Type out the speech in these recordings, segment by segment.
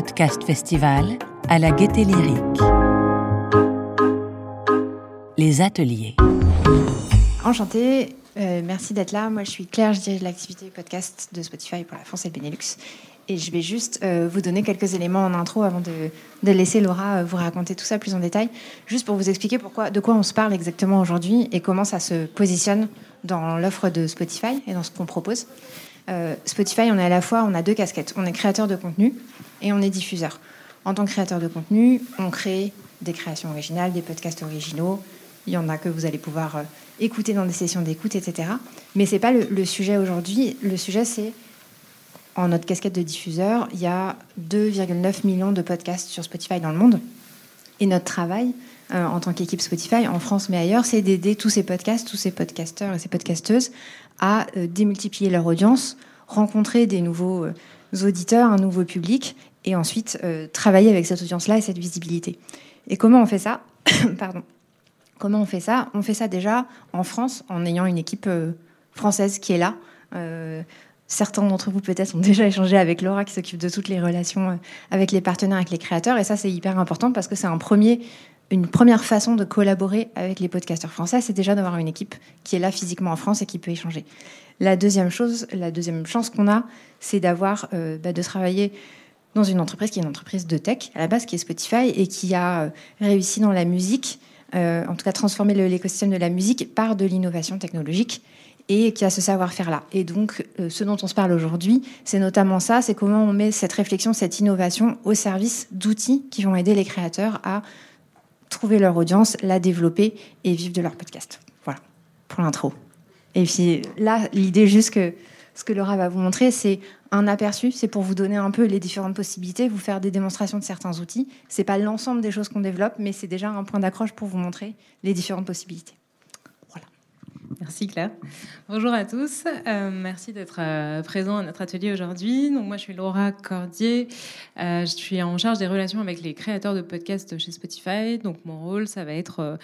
Podcast Festival à la Gaieté Lyrique. Les ateliers. Enchantée, euh, merci d'être là. Moi, je suis Claire, je dirige l'activité podcast de Spotify pour la France et le Benelux. Et je vais juste euh, vous donner quelques éléments en intro avant de, laisser Laura euh, vous raconter tout ça plus en détail, juste pour vous expliquer pourquoi, de quoi on se parle exactement aujourd'hui et comment ça se positionne dans l'offre de Spotify et dans ce qu'on propose. Euh, Spotify, on est à la fois, on a deux casquettes. On est créateur de contenu et on est diffuseur. En tant que créateur de contenu, on crée des créations originales, des podcasts originaux. Il y en a que vous allez pouvoir euh, écouter dans des sessions d'écoute, etc. Mais c'est pas le, sujet aujourd'hui. Le sujet, c'est en notre casquette de diffuseur, il y a 2,9 millions de podcasts sur Spotify dans le monde. Et notre travail, euh, en tant qu'équipe Spotify, en France mais ailleurs, c'est d'aider tous ces podcasts, tous ces podcasteurs et ces podcasteuses à démultiplier leur audience, rencontrer des nouveaux euh, auditeurs, un nouveau public, et ensuite euh, travailler avec cette audience-là et cette visibilité. Et comment on fait ça Pardon. Comment on fait ça? On fait ça déjà en France en ayant une équipe euh, française qui est là. Certains d'entre vous peut-être ont déjà échangé avec Laura qui s'occupe de toutes les relations avec les partenaires, avec les créateurs. Et ça, c'est hyper important parce que c'est un premier, une première façon de collaborer avec les podcasteurs français, c'est déjà d'avoir une équipe qui est là physiquement en France et qui peut échanger. La deuxième chose, la deuxième chance qu'on a, c'est d'avoir, euh, bah, de travailler dans une entreprise qui est une entreprise de tech à la base, qui est Spotify et qui a euh, réussi dans la musique, euh, en tout cas transformer l'écosystème de la musique par de l'innovation technologique et qui a ce savoir-faire-là. Et donc, ce dont on se parle aujourd'hui, c'est notamment ça, c'est comment on met cette réflexion, cette innovation au service d'outils qui vont aider les créateurs à trouver leur audience, la développer et vivre de leur podcast. Voilà, pour l'intro. Et puis là, l'idée juste que ce que Laura va vous montrer, c'est un aperçu, c'est pour vous donner un peu les différentes possibilités, vous faire des démonstrations de certains outils. C'est pas l'ensemble des choses qu'on développe, mais c'est déjà un point d'accroche pour vous montrer les différentes possibilités. Merci Claire. Bonjour à tous. Euh, merci d'être euh, présent à notre atelier aujourd'hui. Donc moi je suis Laura Cordier. Euh, je suis en charge des relations avec les créateurs de podcasts chez Spotify. Donc mon rôle ça va être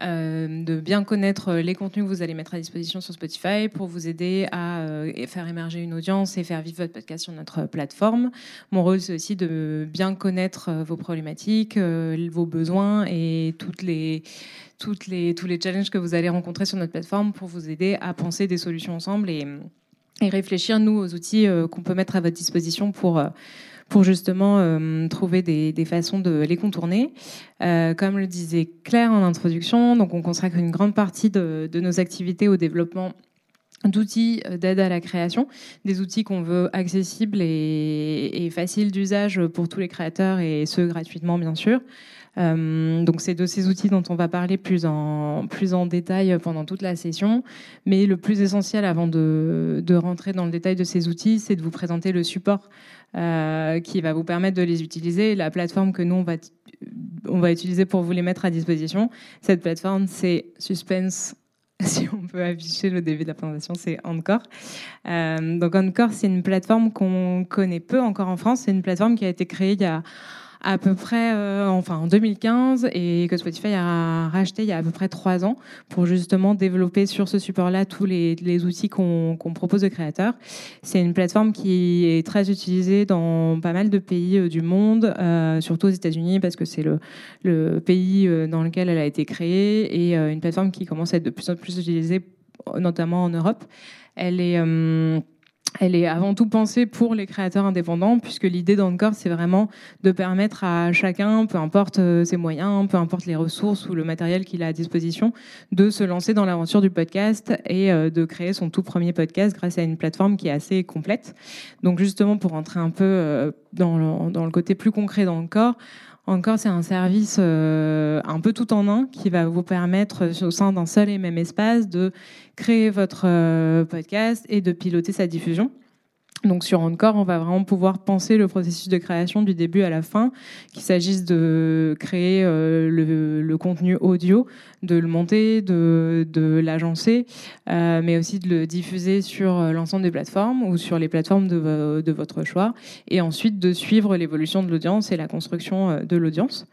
euh, euh, de bien connaître les contenus que vous allez mettre à disposition sur Spotify pour vous aider à euh, faire émerger une audience et faire vivre votre podcast sur notre plateforme. Mon rôle, c'est aussi de bien connaître euh, vos problématiques, euh, vos besoins et toutes les, toutes les, tous les challenges que vous allez rencontrer sur notre plateforme pour vous aider à penser des solutions ensemble et, et réfléchir, nous, aux outils euh, qu'on peut mettre à votre disposition pour, euh, pour justement euh, trouver des, des façons de les contourner. Euh, comme le disait Claire en introduction, donc on consacre une grande partie de, de nos activités au développement d'outils d'aide à la création, des outils qu'on veut accessibles et, et faciles d'usage pour tous les créateurs et ceux gratuitement bien sûr. Euh, donc c'est de ces outils dont on va parler plus en, plus en détail pendant toute la session. Mais le plus essentiel avant de, de rentrer dans le détail de ces outils, c'est de vous présenter le support euh, qui va vous permettre de les utiliser, la plateforme que nous on va, on va utiliser pour vous les mettre à disposition. Cette plateforme, c'est Suspense si on peut afficher le début de la présentation, c'est Encore. Euh, donc Encore, c'est une plateforme qu'on connaît peu encore en France. C'est une plateforme qui a été créée il y a à peu près, euh, enfin en 2015, et que Spotify a racheté il y a à peu près trois ans pour justement développer sur ce support-là tous les, outils qu'on propose aux créateurs. C'est une plateforme qui est très utilisée dans pas mal de pays euh, du monde, euh, surtout aux États-Unis parce que c'est le, pays dans lequel elle a été créée et une plateforme qui commence à être de plus en plus utilisée, notamment en Europe. Elle est elle est avant tout pensée pour les créateurs indépendants, puisque l'idée d'Encore, c'est vraiment de permettre à chacun, peu importe euh, ses moyens, peu importe les ressources ou le matériel qu'il a à disposition, de se lancer dans l'aventure du podcast et euh, de créer son tout premier podcast grâce à une plateforme qui est assez complète. Donc justement, pour rentrer un peu euh, dans le, dans le côté plus concret d'Encore, encore, c'est un service euh, un peu tout en un qui va vous permettre, euh, au sein d'un seul et même espace, de créer votre euh, podcast et de piloter sa diffusion. Donc sur Encore, on va vraiment pouvoir penser le processus de création du début à la fin, qu'il s'agisse de créer euh, le, contenu audio, de le monter, de, l'agencer, euh, mais aussi de le diffuser sur l'ensemble des plateformes ou sur les plateformes de, votre choix, et ensuite de suivre l'évolution de l'audience et la construction euh, de l'audience.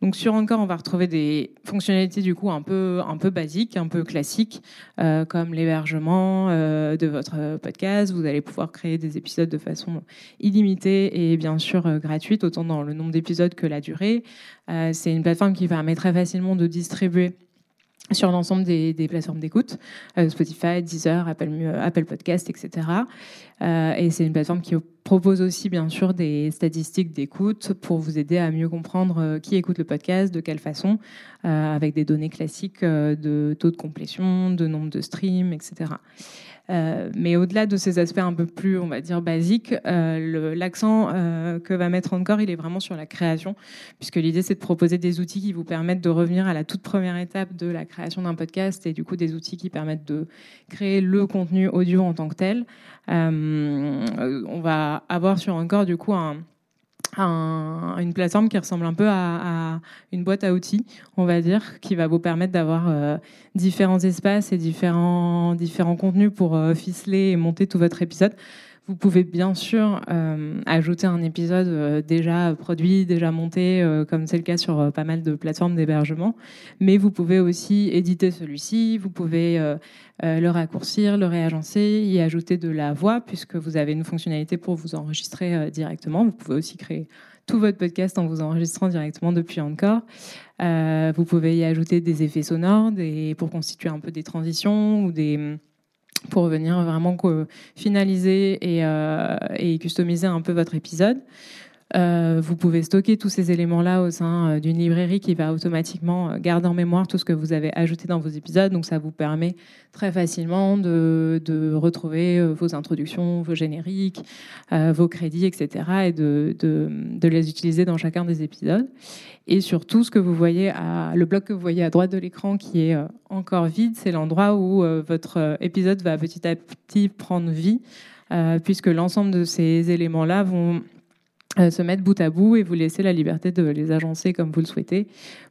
Donc sur Encore, on va retrouver des fonctionnalités du coup un peu un peu basiques, un peu classiques, euh, comme l'hébergement euh, de votre podcast. Vous allez pouvoir créer des des épisodes de façon illimitée et bien sûr gratuite, autant dans le nombre d'épisodes que la durée. c'est une plateforme qui permet très facilement de distribuer sur l'ensemble des, plateformes d'écoute, euh, Spotify, Deezer, Apple, euh, Apple Podcast, etc. Euh, et c'est une plateforme qui propose aussi bien sûr des statistiques d'écoute pour vous aider à mieux comprendre qui écoute le podcast, de quelle façon, avec des données classiques de taux de complétion, de nombre de streams, etc. Euh, mais au-delà de ces aspects un peu plus, on va dire, basiques, euh, l'accent euh, que va mettre encore, il est vraiment sur la création, puisque l'idée, c'est de proposer des outils qui vous permettent de revenir à la toute première étape de la création d'un podcast et du coup des outils qui permettent de créer le contenu audio en tant que tel. on va avoir sur encore, du coup, un une plateforme qui ressemble un peu à, une boîte à outils, on va dire, qui va vous permettre d'avoir euh, différents espaces et différents, différents contenus pour euh, ficeler et monter tout votre épisode. Vous pouvez bien sûr euh, ajouter un épisode euh, déjà produit, déjà monté, euh, comme c'est le cas sur pas mal de plateformes d'hébergement, mais vous pouvez aussi éditer celui-ci, vous pouvez le raccourcir, le réagencer, y ajouter de la voix, puisque vous avez une fonctionnalité pour vous enregistrer directement. Vous pouvez aussi créer tout votre podcast en vous enregistrant directement depuis Encore. vous pouvez y ajouter des effets sonores des, pour constituer un peu des transitions ou des pour venir vraiment finaliser et, euh, et, customiser un peu votre épisode. Euh, vous pouvez stocker tous ces éléments-là au sein euh, d'une librairie qui va automatiquement euh, garder en mémoire tout ce que vous avez ajouté dans vos épisodes. Donc ça vous permet très facilement de, retrouver vos introductions, vos génériques, vos crédits, etc. et de, les utiliser dans chacun des épisodes. Et surtout, ce que vous voyez, le bloc que vous voyez à droite de l'écran qui est encore vide, c'est l'endroit où votre épisode va petit à petit prendre vie, puisque l'ensemble de ces éléments-là vont se mettre bout à bout et vous laisser la liberté de les agencer comme vous le souhaitez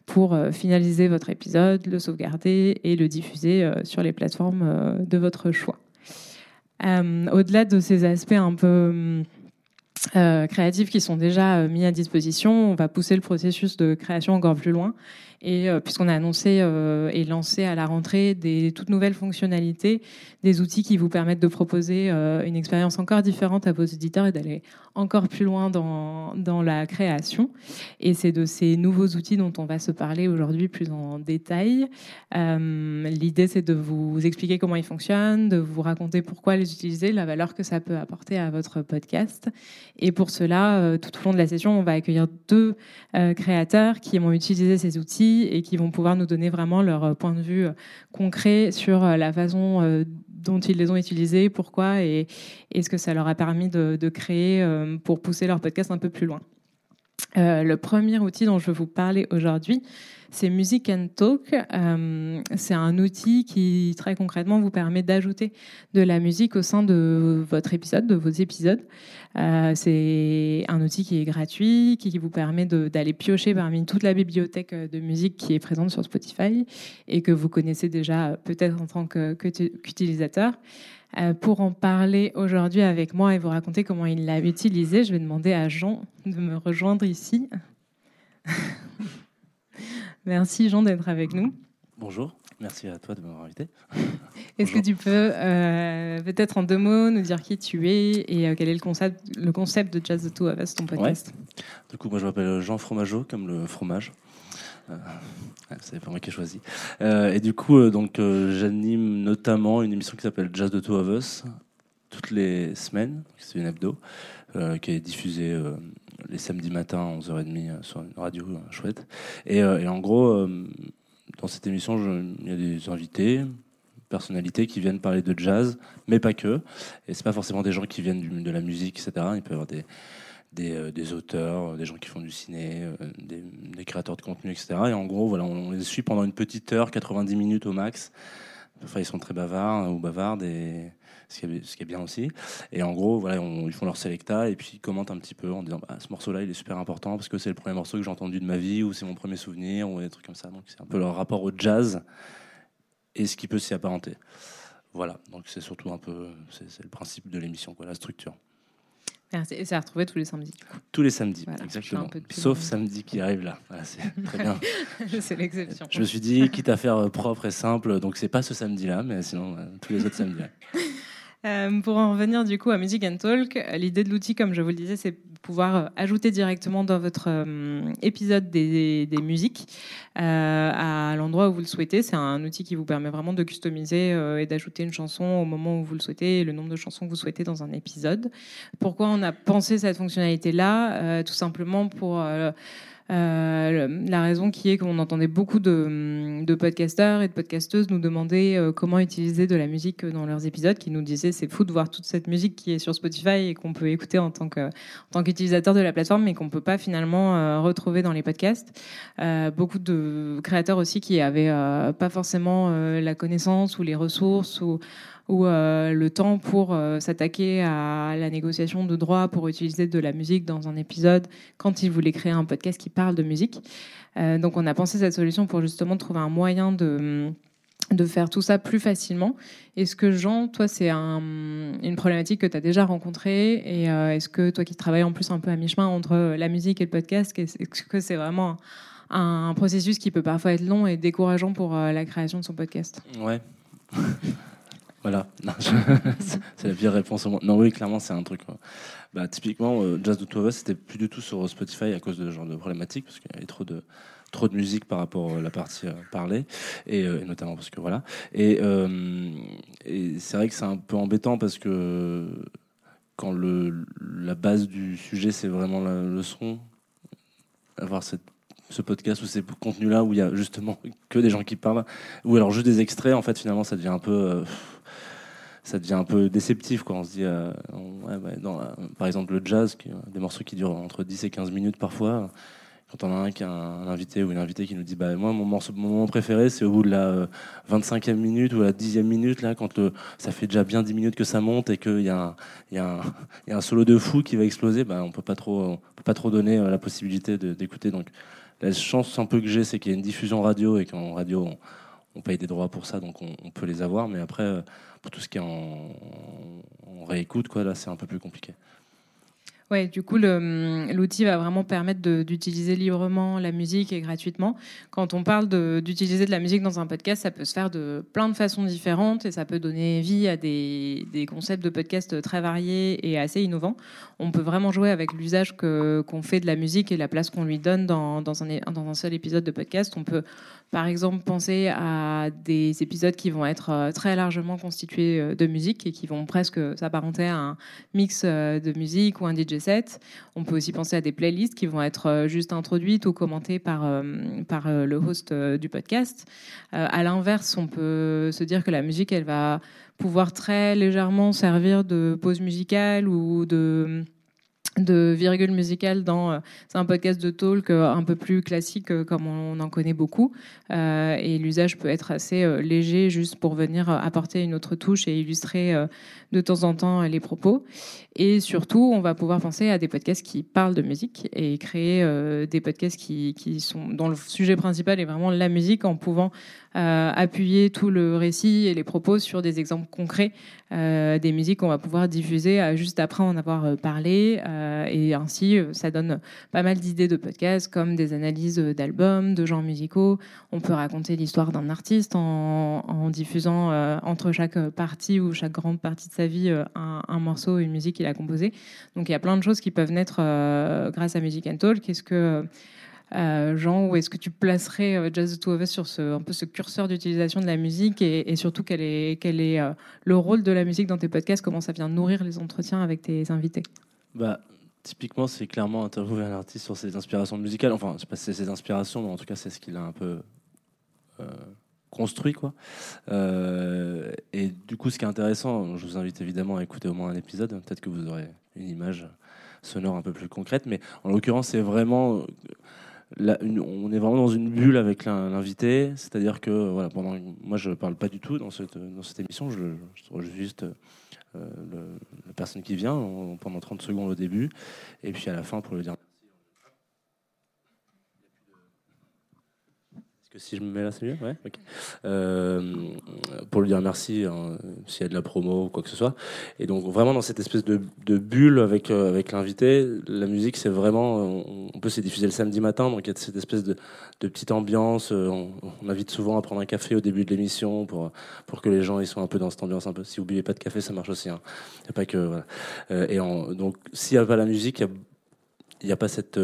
pour euh, finaliser votre épisode, le sauvegarder et le diffuser euh, sur les plateformes de votre choix. Au-delà de ces aspects un peu créatifs qui sont déjà mis à disposition, on va pousser le processus de création encore plus loin et euh, puisqu'on a annoncé euh, et lancé à la rentrée des toutes nouvelles fonctionnalités, des outils qui vous permettent de proposer euh, une expérience encore différente à vos auditeurs et d'aller encore plus loin dans, dans la création. Et c'est de ces nouveaux outils dont on va se parler aujourd'hui plus en détail. L'idée, c'est de vous expliquer comment ils fonctionnent, de vous raconter pourquoi les utiliser, la valeur que ça peut apporter à votre podcast. Et pour cela, tout au long de la session, on va accueillir deux créateurs qui vont utiliser ces outils et qui vont pouvoir nous donner vraiment leur euh, point de vue euh, concret sur euh, la façon dont ils les ont utilisés, pourquoi et, ce que ça leur a permis de, créer pour pousser leur podcast un peu plus loin. le premier outil dont je vais vous parler aujourd'hui, c'est Music and Talk. Euh, c'est un outil qui, très concrètement, vous permet d'ajouter de la musique au sein de votre épisode, de vos épisodes. Euh, c'est un outil qui est gratuit, qui vous permet d'aller piocher parmi toute la bibliothèque de musique qui est présente sur Spotify et que vous connaissez déjà peut-être en tant qu'utilisateur. Euh, pour en parler aujourd'hui avec moi et vous raconter comment il l'a utilisé, je vais demander à Jean de me rejoindre ici. Merci Jean d'être avec nous. Bonjour, merci à toi de m'avoir invité. Est-ce que tu peux euh, peut-être en deux mots nous dire qui tu es et euh, quel est le concept, le concept de Jazz the Two of Us, ton podcast? Du coup, moi je m'appelle Jean Fromageau, comme le fromage. Euh, c'est pas moi qui ai choisi. et du coup, donc j'anime notamment une émission qui s'appelle Jazz the Two of Us toutes les semaines. C'est une hebdo qui est diffusée les samedis matins à 11h30 euh, sur une radio euh, chouette. Et, euh, en gros, dans cette émission, il y a des invités, personnalités qui viennent parler de jazz, mais pas que. Et c'est pas forcément des gens qui viennent de la musique, etc. Il peut y avoir des, des, auteurs, des gens qui font du ciné, des, créateurs de contenu, etc. Et en gros, voilà, on, les suit pendant une petite heure, 90 minutes au max. Enfin, ils sont très bavards ou bavardes et ce qui, est, ce qui est bien aussi. Et en gros, voilà, ils font leur selecta et puis ils commentent un petit peu en disant bah, ce morceau-là, il est super important parce que c'est le premier morceau que j'ai entendu de ma vie ou c'est mon premier souvenir ou des trucs comme ça. Donc c'est un peu leur rapport au jazz et ce qui peut s'y apparenter. Voilà, donc c'est surtout un peu, c'est le principe de l'émission, quoi, la structure. Et c'est à retrouver tous les samedis. Tous les samedis, exactement. Sauf samedi qui arrive là. c'est très bien. c'est l'exception. Je me suis dit, quitte à faire propre et simple, donc c'est pas ce samedi-là, mais sinon euh, tous les autres samedis. Euh, pour en revenir du coup à Music and Talk, l'idée de l'outil, comme je vous le disais, c'est pouvoir euh, ajouter directement dans votre euh, épisode des, musiques à l'endroit où vous le souhaitez. C'est un outil qui vous permet vraiment de customiser et d'ajouter une chanson au moment où vous le souhaitez et le nombre de chansons que vous souhaitez dans un épisode. Pourquoi on a pensé cette fonctionnalité-là? Tout simplement pour euh, la raison qui est qu'on entendait beaucoup de, de, podcasteurs et de podcasteuses nous demander euh, comment utiliser de la musique dans leurs épisodes, qui nous disaient c'est fou de voir toute cette musique qui est sur Spotify et qu'on peut écouter en tant qu'utilisateur de la plateforme, mais qu'on peut pas finalement euh, retrouver dans les podcasts. beaucoup de créateurs aussi qui avaient pas forcément la connaissance ou les ressources ou ou euh, le temps pour euh, s'attaquer à la négociation de droits pour utiliser de la musique dans un épisode quand il voulait créer un podcast qui parle de musique. Euh, donc on a pensé cette solution pour justement trouver un moyen de faire tout ça plus facilement. Est-ce que Jean, toi, c'est un, une problématique que tu as déjà rencontrée Et est-ce que toi qui travailles en plus un peu à mi-chemin entre la musique et le podcast, est-ce que c'est vraiment un, un, processus qui peut parfois être long et décourageant pour la création de son podcast? Ouais. Voilà, c'est la pire réponse au monde. Non, oui, clairement, c'est un truc. Bah, typiquement, euh, Jazz de Two c'était plus du tout sur Spotify à cause de ce genre de problématique, parce qu'il y avait trop de, trop de musique par rapport à la partie euh, parlée, et, euh, notamment parce que voilà. Et, et c'est vrai que c'est un peu embêtant parce que quand le, la base du sujet, c'est vraiment le son, avoir cette ce podcast ou ces contenus-là où il y a justement que des gens qui parlent, ou alors juste des extraits, en fait, finalement, ça devient un peu ça devient un peu déceptif. Quoi. On se dit, euh, dans, par exemple, le jazz, qui, des morceaux qui durent entre 10 et 15 minutes parfois. Quand on a un, invité ou une invitée qui nous dit bah, Moi, mon, morceau, mon moment préféré, c'est au bout de la 25e euh, minute ou la 10e minute, là, quand ça fait déjà bien 10 minutes que ça monte et qu'il y, a un, solo de fou qui va exploser, bah, on trop, peut pas trop donner euh, la possibilité d'écouter. Donc, la chance un peu que j'ai, c'est qu'il y a une diffusion radio et qu'en radio, on, paye des droits pour ça, donc on, on peut les avoir. Mais après, pour tout ce qui est en, réécoute, quoi, là, c'est un peu plus compliqué. Ouais, du coup, l'outil va vraiment permettre d'utiliser librement la musique et gratuitement. Quand on parle d'utiliser de, la musique dans un podcast, ça peut se faire de plein de façons différentes et ça peut donner vie à des, concepts de podcast très variés et assez innovants. On peut vraiment jouer avec l'usage qu'on fait de la musique et la place qu'on lui donne dans, dans, un, dans un seul épisode de podcast. On peut par exemple, penser à des épisodes qui vont être euh, très largement constitués euh, de musique et qui vont presque s'apparenter à un mix euh, de musique ou un DJ On peut aussi penser à des playlists qui vont être juste introduites ou commentées par, par le host du podcast. À l'inverse, on peut se dire que la musique, elle va pouvoir très légèrement servir de pause musicale ou de virgule musicale dans euh, un podcast de talk euh, un peu plus classique euh, comme on, en connaît beaucoup et l'usage peut être assez léger juste pour venir apporter une autre touche et illustrer de temps en temps les propos et surtout on va pouvoir penser à des podcasts qui parlent de musique et créer des podcasts qui, qui sont dont le sujet principal est vraiment la musique en pouvant appuyer tout le récit et les propos sur des exemples concrets des musiques qu'on va pouvoir diffuser juste après en avoir parlé euh, et ainsi, euh, ça donne pas mal d'idées de podcasts, comme des analyses d'albums, de genres musicaux. On peut raconter l'histoire d'un artiste en, diffusant euh, entre chaque partie ou chaque grande partie de sa vie un, morceau, une musique qu'il a composée. Donc il y a plein de choses qui peuvent naître grâce à Music and Talk. Est-ce que Jean, où est-ce que tu placerais Jazz the Two of Us sur ce, un peu ce curseur d'utilisation de la musique et, surtout quel est, quel est le rôle de la musique dans tes podcasts? Comment ça vient nourrir les entretiens avec tes invités? Bah, typiquement, c'est clairement interviewer un artiste sur ses inspirations musicales. Enfin, je sais pas si c'est ses inspirations, mais en tout cas, c'est ce qu'il a un peu euh, construit, quoi. Euh, et du coup, ce qui est intéressant, je vous invite évidemment à écouter au moins un épisode. Peut-être que vous aurez une image sonore un peu plus concrète, mais en l'occurrence, c'est vraiment on est vraiment dans une bulle avec l'invité, c'est-à-dire que voilà, pendant, moi je parle pas du tout dans cette, dans cette émission, je, je, je juste euh, la personne qui vient pendant 30 secondes au début, et puis à la fin pour lui dire que si je me mets là, c'est mieux ouais euh, Pour lui dire merci, hein, s'il y a de la promo ou quoi que ce soit. Et donc vraiment dans cette espèce de, de bulle avec euh, avec l'invité, la musique c'est vraiment, on, peut se diffuser le samedi matin, donc il y a cette espèce de, de petite ambiance. euh, On, on invite souvent à prendre un café au début de l'émission pour pour que les gens ils soient un peu dans cette ambiance un peu. Si vous buvez pas de café, ça marche aussi. Hein. Y a pas que voilà. Euh, et donc s'il y a pas la musique, il y a a pas cette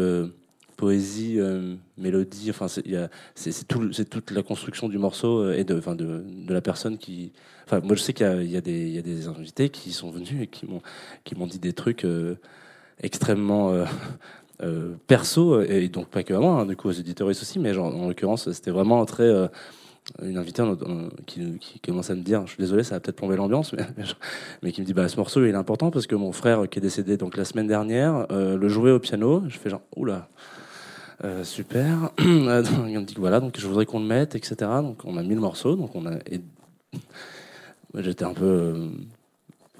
poésie, euh, mélodie. Enfin, c'est tout, toute la construction du morceau euh, et de, enfin, de, de la personne qui. Enfin, moi, je sais qu'il y y, a des- invités qui sont venus et qui m'ont, qui m'ont dit des trucs euh, extrêmement perso et donc pas que à moi, hein, du coup aux éditeurs aussi, mais genre, en l'occurrence, c'était vraiment très. une invitée qui, qui commence à me dire, je suis désolé, ça va peut-être plomber l'ambiance, mais, mais, qui me dit, bah, ce morceau il est important parce que mon frère qui est décédé donc la semaine dernière le jouait au piano. Je fais genre, oula, euh, super. Donc, me dit voilà, donc je voudrais qu'on le mette, etc. Donc on a mis le morceau, donc on a. J'étais un peu. euh,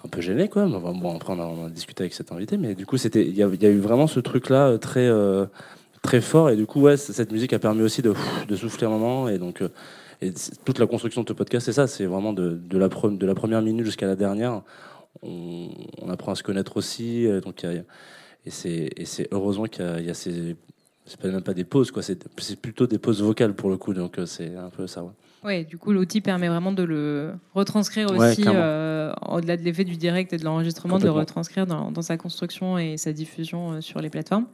un peu gêné quoi Mais bon après on a, discuté avec cet invité mais du coup c'était il y, a- eu vraiment ce truc là très euh, très fort et du coup ouais cette musique a permis aussi de, souffler un moment et donc toute la construction de ce podcast c'est ça c'est vraiment de, la première minute jusqu'à la dernière on, apprend à se connaître aussi donc et c'est heureusement qu'il y y a ces c'est même pas des pauses quoi c'est plutôt des pauses vocales pour le coup donc euh, c'est un peu ça ouais. Ouais, du coup, l'outil permet vraiment de le retranscrire aussi, euh, au-delà de l'effet du direct et de l'enregistrement, de le retranscrire dans, dans sa construction et sa diffusion euh, sur les plateformes.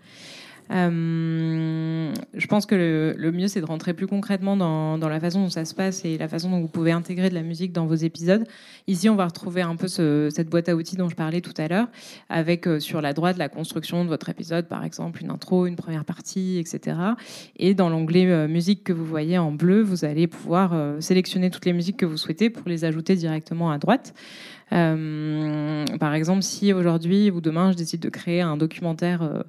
Euh, je pense que le, mieux, c'est de rentrer plus concrètement dans, la façon dont ça se passe et la façon dont vous pouvez intégrer de la musique dans vos épisodes. Ici, on va retrouver un peu ce- cette boîte à outils dont je parlais tout à l'heure, avec euh, sur la droite la construction de votre épisode, par exemple une intro, une première partie, etc. Et dans l'onglet euh, musique que vous voyez en bleu, vous allez pouvoir sélectionner toutes les musiques que vous souhaitez pour les ajouter directement à droite. Euh, par exemple, si aujourd'hui ou demain je décide de créer un documentaire euh,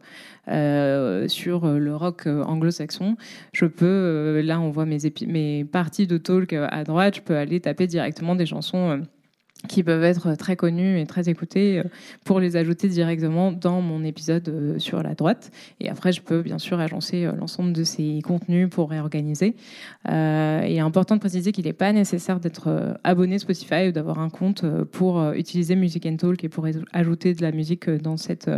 euh, sur le rock anglo-saxon, je peux, là on voit mes, mes parties de talk à droite, je peux aller taper directement des chansons. Qui peuvent être très connues et très écoutées euh, pour les ajouter directement dans mon épisode euh, sur la droite. Et après, je peux bien sûr agencer euh, l'ensemble de ces contenus pour réorganiser. Euh, et important de préciser qu'il n'est pas nécessaire d'être abonné Spotify ou d'avoir un compte pour utiliser Music and Talk et pour aj- ajouter de la musique dans, cette,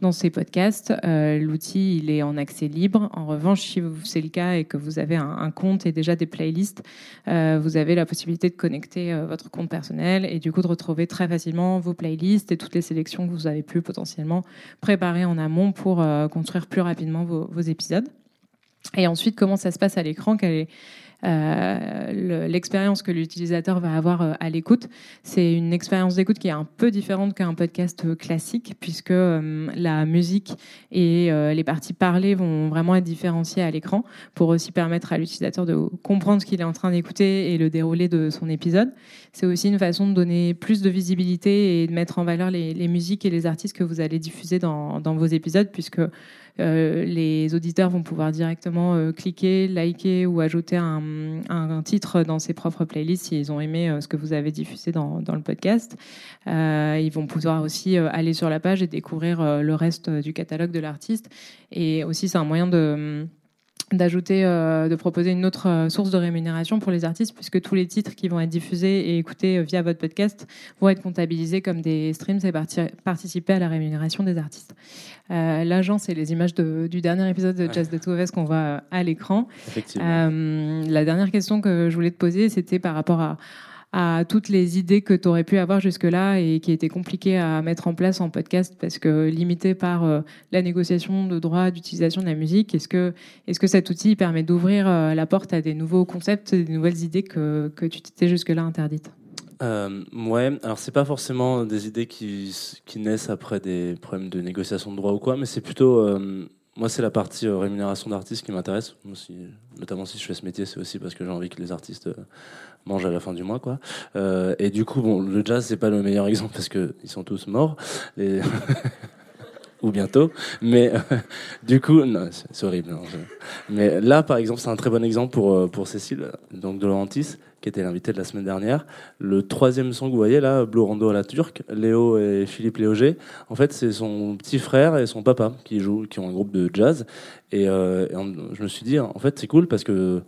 dans ces podcasts. L'outil, il est en accès libre. En revanche, si c'est le cas et que vous avez un, compte et déjà des playlists, vous avez la possibilité de connecter votre compte personnel et coup de retrouver très facilement vos playlists et toutes les sélections que vous avez pu potentiellement préparer en amont pour euh, construire plus rapidement vos, épisodes. Et ensuite, comment ça se passe à l'écran? Euh, le- l'expérience que l'utilisateur va avoir euh, à l'écoute C'est une expérience d'écoute qui est un peu différente qu'un podcast classique, puisque euh, la musique et les parties parlées vont vraiment être différenciées à l'écran pour aussi permettre à l'utilisateur de comprendre ce qu'il est en train d'écouter et le déroulé de son épisode. C'est aussi une façon de donner plus de visibilité et de mettre en valeur les, musiques et les artistes que vous allez diffuser dans, vos épisodes, puisque les auditeurs vont pouvoir directement euh, cliquer, liker ou ajouter un, titre dans ses propres playlists s'ils ont aimé euh, ce que vous avez diffusé dans, dans le podcast. Euh, ils vont pouvoir aussi euh, aller sur la page et découvrir euh, le reste euh, du catalogue de l'artiste. Et aussi, c'est un moyen de d'ajouter, euh, de proposer une autre euh, source de rémunération pour les artistes, puisque tous les titres qui vont être diffusés et écoutés euh, via votre podcast vont être comptabilisés comme des streams et parti- participer à la rémunération des artistes. Euh, L'agent, c'est les images de- du dernier épisode de. Jazz de Touves qu'on voit euh, à l'écran. Euh, la dernière question que je voulais te poser, c'était par rapport à, à toutes les idées que tu aurais pu avoir jusque-là et qui étaient compliquées à mettre en place en podcast parce que limitées par euh, la négociation de droits d'utilisation de la musique. Est-ce que, est que cet outil permet d'ouvrir euh, la porte à des nouveaux concepts, des nouvelles idées que, que tu t'étais jusque-là interdites? Euh, ouais, alors c'est pas forcément des idées qui, qui naissent après des problèmes de négociation de droit ou quoi, mais c'est plutôt. euh, moi, c'est la partie rémunération d'artistes qui m'intéresse. Notamment si je fais ce métier, c'est aussi parce que j'ai envie que les artistes mangent à la fin du mois, quoi. Euh, et du coup, bon, le jazz, c'est pas le meilleur exemple parce que ils sont tous morts. Ou bientôt. Mais du coup, c'est horrible. je- Mais là, par exemple, c'est un très bon exemple pour, euh, pour Cécile, donc de Laurentis, qui était l'invitée de la semaine dernière. Le troisième son que vous voyez là, Blue Rondo à la turque, Léo et Philippe Léoger, en fait, c'est son petit frère et son papa qui jouent, qui ont un groupe de jazz. Et, euh, je me suis dit, en fait, c'est cool parce que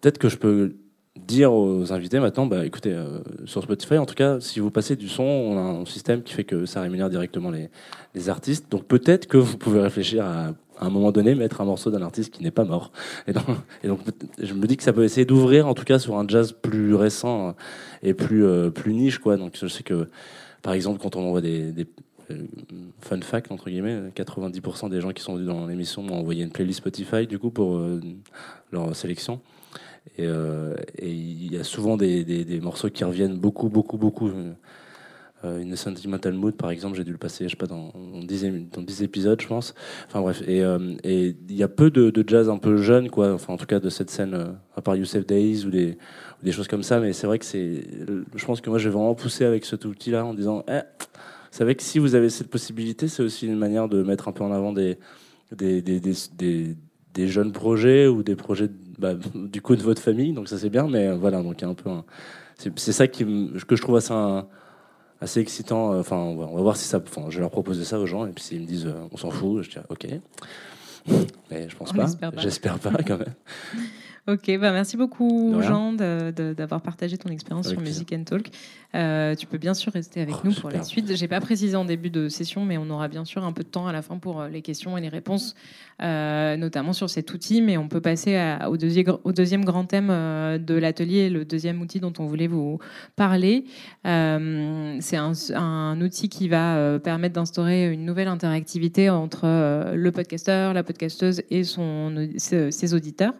peut-être que je peux dire aux invités maintenant, bah, écoutez, euh, sur Spotify, en tout cas, si vous passez du son, on a un système qui fait que ça rémunère directement les, les artistes. Donc peut-être que vous pouvez réfléchir à, à un moment donné, mettre un morceau d'un artiste qui n'est pas mort. Et donc, je me dis que ça peut essayer d'ouvrir, en tout cas, sur un jazz plus récent et plus, euh, plus niche, quoi. Donc je sais que, par exemple, quand on envoie des, des euh, fun fact entre guillemets, 90% des gens qui sont venus dans l'émission m'ont envoyé une playlist Spotify du coup pour euh, leur sélection. Et euh, et il y a souvent des, des, morceaux qui reviennent beaucoup, beaucoup, beaucoup. Euh, une Sentimental Mood, par exemple, j'ai dû le passer, je sais pas, dans, dans, 10, ém- dans 10 épisodes, je pense. Enfin bref, et euh, il y a peu de, jazz un peu jeune, quoi. Enfin, en tout cas, de cette scène, à part Youssef Days ou des, choses comme ça. Mais c'est vrai que c'est, je pense que moi, j'ai vraiment poussé avec cet outil-là en disant, eh, vous savez que si vous avez cette possibilité, c'est aussi une manière de mettre un peu en avant des, des, des, des, des jeunes projets ou des projets bah, du coup de votre famille. Donc ça c'est bien, mais euh, voilà, donc il y a un peu un... c'est, ça qui que je trouve assez, un- assez excitant. Enfin, on va, on va voir si ça. Enfin, je vais leur proposer ça aux gens et puis s'ils me disent euh, on s'en fout, je dis ok. Mais je pense On pas. l'espère pas. J'espère pas quand même. Ok, bah merci beaucoup. Jean d'avoir partagé ton expérience sur plaisir. Music and Talk. Euh, tu peux bien sûr rester avec Oh, nous pour la suite. J'ai pas précisé en début de session, mais on aura bien sûr un peu de temps à la fin pour euh, les questions et les réponses, euh, notamment sur cet outil. Mais on peut passer à- au, deuxième, au deuxième grand thème de l'atelier, le deuxième outil dont on voulait vous parler. Euh, C'est un, un outil qui va permettre d'instaurer une nouvelle interactivité entre le podcasteur, la podcasteuse et son, ses, ses auditeurs,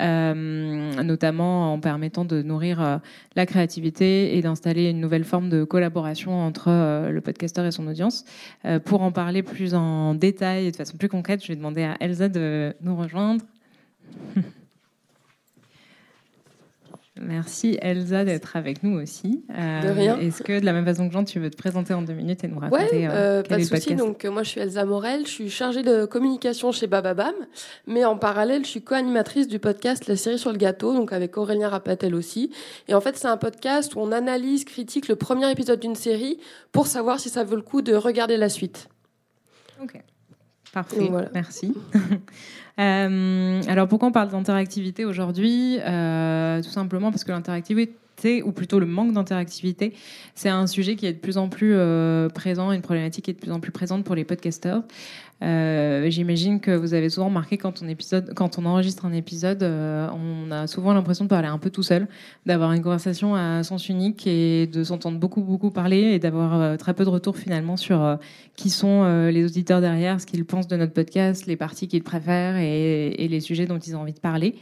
euh, notamment en permettant de nourrir euh, la créativité et d'installer une nouvelle forme de collaboration entre euh, le podcasteur et son audience. Euh, pour en parler plus en détail et de façon plus concrète, je vais demander à Elsa de nous rejoindre. Merci Elsa d'être avec nous aussi. Euh, De rien. Est-ce que de la même façon que Jean, tu veux te présenter en deux minutes et nous Ouais, raconter euh, euh, quel pas est de souci. Donc, euh, moi, je suis Elsa Morel. Je suis chargée de communication chez Bababam. Mais en parallèle, je suis co-animatrice du podcast La série sur le gâteau, donc avec Aurélien Rapatel aussi. Et en fait, c'est un podcast où on analyse, critique le premier épisode d'une série pour savoir si ça vaut le coup de regarder la suite. Ok. Parfait, Donc, voilà. merci. Euh, alors pourquoi on parle d'interactivité aujourd'hui? Euh, Tout simplement parce que l'interactivité, ou plutôt le manque d'interactivité, c'est un sujet qui est de plus en plus euh, présent, une problématique qui est de plus en plus présente pour les podcasteurs. Euh, J'imagine que vous avez souvent remarqué quand on, épisode, quand on enregistre un épisode, euh, on a souvent l'impression de parler un peu tout seul, d'avoir une conversation à sens unique et de s'entendre beaucoup beaucoup parler et d'avoir euh, très peu de retour finalement sur qui sont les auditeurs derrière, ce qu'ils pensent de notre podcast, les parties qu'ils préfèrent et, les sujets dont ils ont envie de parler.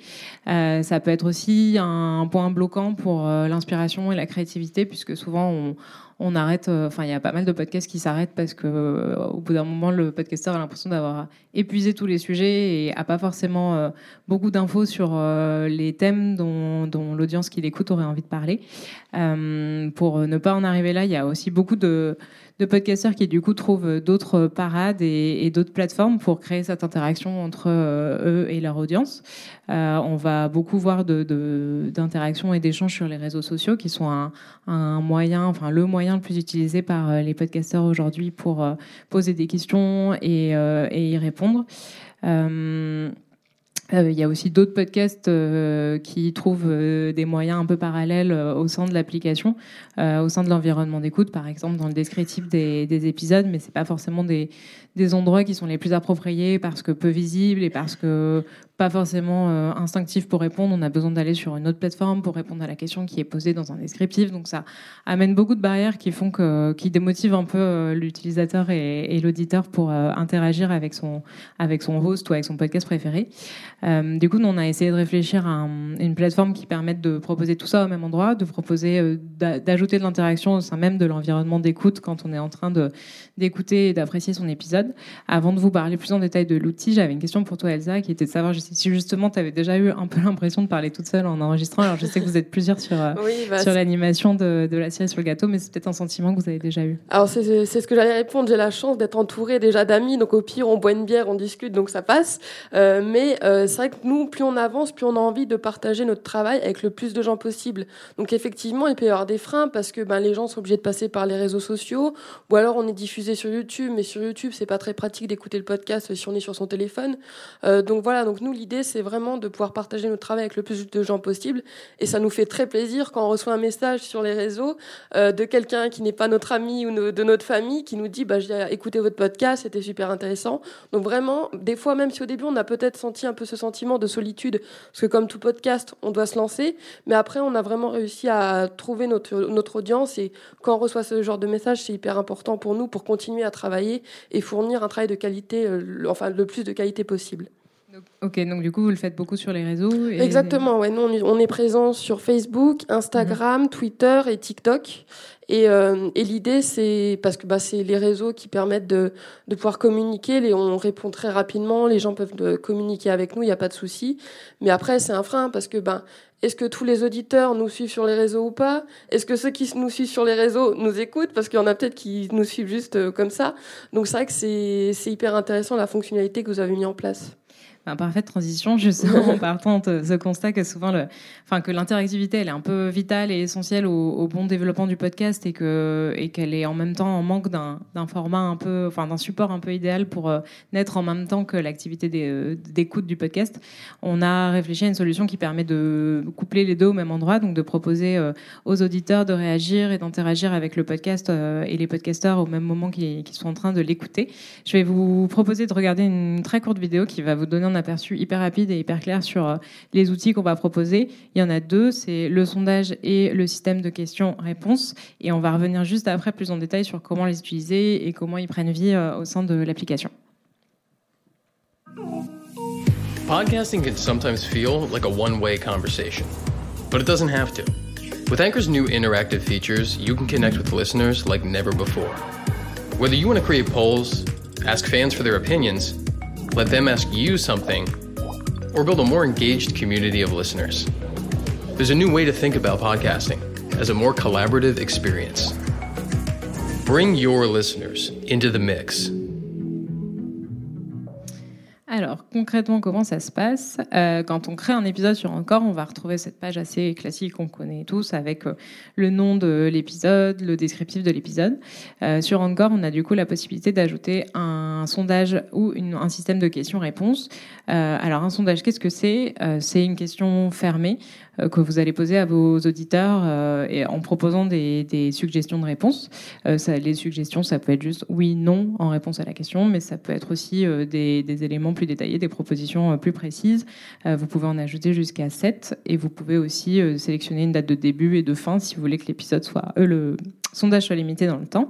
Ça peut être aussi un point bloquant pour l'inspiration et la créativité, puisque souvent on, on arrête. euh, Enfin, il y a pas mal de podcasts qui s'arrêtent parce que euh, bout d'un moment, le podcasteur a l'impression d'avoir épuisé tous les sujets et a pas forcément euh, beaucoup d'infos sur les thèmes dont, l'audience qui l'écoute aurait envie de parler. Pour ne pas en arriver là, il y a aussi beaucoup de de podcasteurs qui du coup trouvent d'autres parades et, d'autres plateformes pour créer cette interaction entre euh, eux et leur audience. Euh, on va beaucoup voir d'interactions et d'échanges sur les réseaux sociaux qui sont un, moyen, enfin le moyen le plus utilisé par euh, les podcasteurs aujourd'hui pour euh, poser des questions et, euh, y répondre. Euh, euh, Il y a aussi d'autres podcasts euh, qui trouvent euh, des moyens un peu parallèles euh, au sein de l'application, euh, au sein de l'environnement d'écoute, par exemple dans le descriptif des, des épisodes, mais c'est pas forcément des endroits qui sont les plus appropriés parce que peu visibles et parce que pas forcément euh, instinctifs pour répondre. On a besoin d'aller sur une autre plateforme pour répondre à la question qui est posée dans un descriptif. Donc ça amène beaucoup de barrières qui font que, qui démotivent un peu euh, l'utilisateur et, l'auditeur pour euh, interagir avec son, avec son host ou avec son podcast préféré. Du coup, on a essayé de réfléchir à un- une plateforme qui permette de proposer tout ça au même endroit, de proposer d'a- d'ajouter de l'interaction au sein même de l'environnement d'écoute quand on est en train de d'écouter et d'apprécier son épisode. Avant de vous parler plus en détail de l'outil, j'avais une question pour toi, Elsa, qui était de savoir si justement tu avais déjà eu un peu l'impression de parler toute seule en enregistrant. Alors, je sais que vous êtes plusieurs sur, euh, Oui, bah, sur l'animation de, de la série sur le gâteau, mais c'est peut-être un sentiment que vous avez déjà eu. Alors c'est ce que j'allais répondre. J'ai la chance d'être entourée déjà d'amis, donc au pire on boit une bière, on discute, donc ça passe. Euh, mais euh, c'est vrai que nous, plus on avance, plus on a envie de partager notre travail avec le plus de gens possible. Donc effectivement, il peut y avoir des freins parce que ben, les gens sont obligés de passer par les réseaux sociaux, ou alors on est diffusé sur YouTube, mais sur YouTube, c'est pas très pratique d'écouter le podcast si on est sur son téléphone. Euh, donc voilà, donc nous, l'idée, c'est vraiment de pouvoir partager notre travail avec le plus de gens possible, et ça nous fait très plaisir quand on reçoit un message sur les réseaux euh, de quelqu'un qui n'est pas notre ami ou de notre famille qui nous dit, bah, j'ai écouté votre podcast, c'était super intéressant. Donc vraiment, des fois, même si au début, on a peut-être senti un peu ce sentiment de solitude, parce que comme tout podcast, on doit se lancer, mais après, on a vraiment réussi à trouver notre, notre audience, et quand on reçoit ce genre de message, c'est hyper important pour nous pour continuer à travailler et fournir un travail de qualité, euh, enfin le plus de qualité possible. Ok, donc du coup, vous le faites beaucoup sur les réseaux Exactement, ouais. Nous, on est présent sur Facebook, Instagram. Twitter et TikTok. Et, euh, et l'idée, c'est parce que bah, c'est les réseaux qui permettent de, pouvoir communiquer. Les, on répond très rapidement, les gens peuvent communiquer avec nous, il n'y a pas de souci. Mais après, c'est un frein parce que ben, est-ce que tous les auditeurs nous suivent sur les réseaux ou pas? Est-ce que ceux qui nous suivent sur les réseaux nous écoutent? Parce qu'il y en a peut-être qui nous suivent juste euh, comme ça. Donc c'est vrai que c'est hyper intéressant la fonctionnalité que vous avez mis en place un parfaite transition, justement, en partant de ce constat que souvent, le, enfin, que l'interactivité, elle est un peu vitale et essentielle au, bon développement du podcast et que, et qu'elle est en même temps en manque d'un, format un peu, enfin, d'un support un peu idéal pour euh, naître en même temps que l'activité euh, d'écoute du podcast. On a réfléchi à une solution qui permet de coupler les deux au même endroit, donc de proposer euh, aux auditeurs de réagir et d'interagir avec le podcast et les podcasteurs au même moment qu'ils, qu'ils sont en train de l'écouter. Je vais vous proposer de regarder une très courte vidéo qui va vous donner un aperçu hyper rapide et hyper clair sur euh, les outils qu'on va proposer. Il y en a deux, c'est le sondage et le système de questions-réponses. Et on va revenir juste après plus en détail sur comment les utiliser et comment ils prennent vie euh, au sein de l'application. Podcasting can sometimes feel like a one-way conversation, but it doesn't have to. With Anchor's new interactive features, you can connect with listeners like never before. Whether you want to create polls, ask fans for their opinions, let them ask you something, or build a more engaged community of listeners. There's a new way to think about podcasting as a more collaborative experience. Bring your listeners into the mix. Alors concrètement, comment ça se passe? Euh, Quand on crée un épisode sur Encore, on va retrouver cette page assez classique qu'on connaît tous avec euh, le nom de l'épisode, le descriptif de l'épisode. Euh, sur Encore, on a du coup la possibilité d'ajouter un sondage ou un système de questions-réponses. alors un sondage, qu'est-ce que c'est? C'est une question fermée que vous allez poser à vos auditeurs euh, et en proposant des, des, suggestions de réponses. Euh, ça, les suggestions, ça peut être juste oui, non en réponse à la question, mais ça peut être aussi des, des, éléments plus détaillés, des propositions plus précises. vous pouvez en ajouter jusqu'à 7 et vous pouvez aussi sélectionner une date de début et de fin si vous voulez que l'épisode soit le sondage soit limité dans le temps.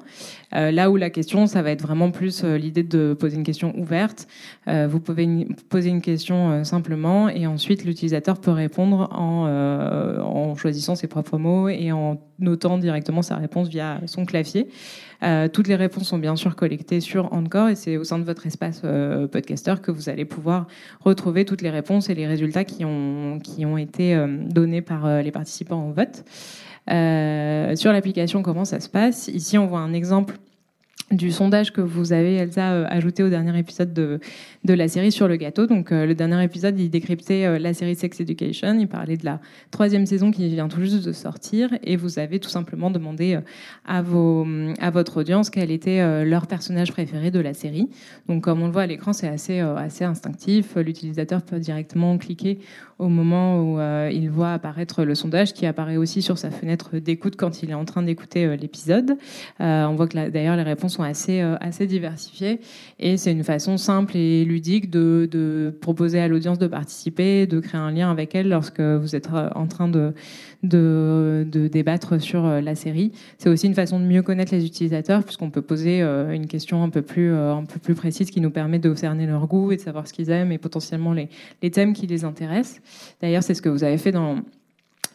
Euh, là où la question, ça va être vraiment plus euh, l'idée de poser une question ouverte. Euh, vous pouvez poser une question simplement et ensuite l'utilisateur peut répondre en, choisissant ses propres mots et en notant directement sa réponse via son clavier. toutes les réponses sont bien sûr collectées sur Encore et c'est au sein de votre espace podcaster que vous allez pouvoir retrouver toutes les réponses et les résultats qui ont, qui ont été donnés par les participants au vote. Euh, sur l'application, comment ça se passe? Ici, on voit un exemple du sondage que vous avez, Elsa, euh, ajouté au dernier épisode de, de la série sur le gâteau. Donc, euh, le dernier épisode, il décryptait la série Sex Education. Il parlait de la troisième saison qui vient tout juste de sortir. Et vous avez tout simplement demandé à, vos, à votre audience quel était leur personnage préféré de la série. Donc, comme on le voit à l'écran, c'est assez, assez instinctif. L'utilisateur peut directement cliquer au moment où il voit apparaître le sondage, qui apparaît aussi sur sa fenêtre d'écoute quand il est en train d'écouter l'épisode. on voit que d'ailleurs, les réponses sont assez, euh, assez diversifiés. Et c'est une façon simple et ludique de, de proposer à l'audience de participer, de créer un lien avec elle lorsque vous êtes euh, en train de, de, débattre sur euh, la série. C'est aussi une façon de mieux connaître les utilisateurs, puisqu'on peut poser une question un peu, plus, un peu plus précise qui nous permet de cerner leur goût et de savoir ce qu'ils aiment et potentiellement les, les thèmes qui les intéressent. D'ailleurs, c'est ce que vous avez fait dans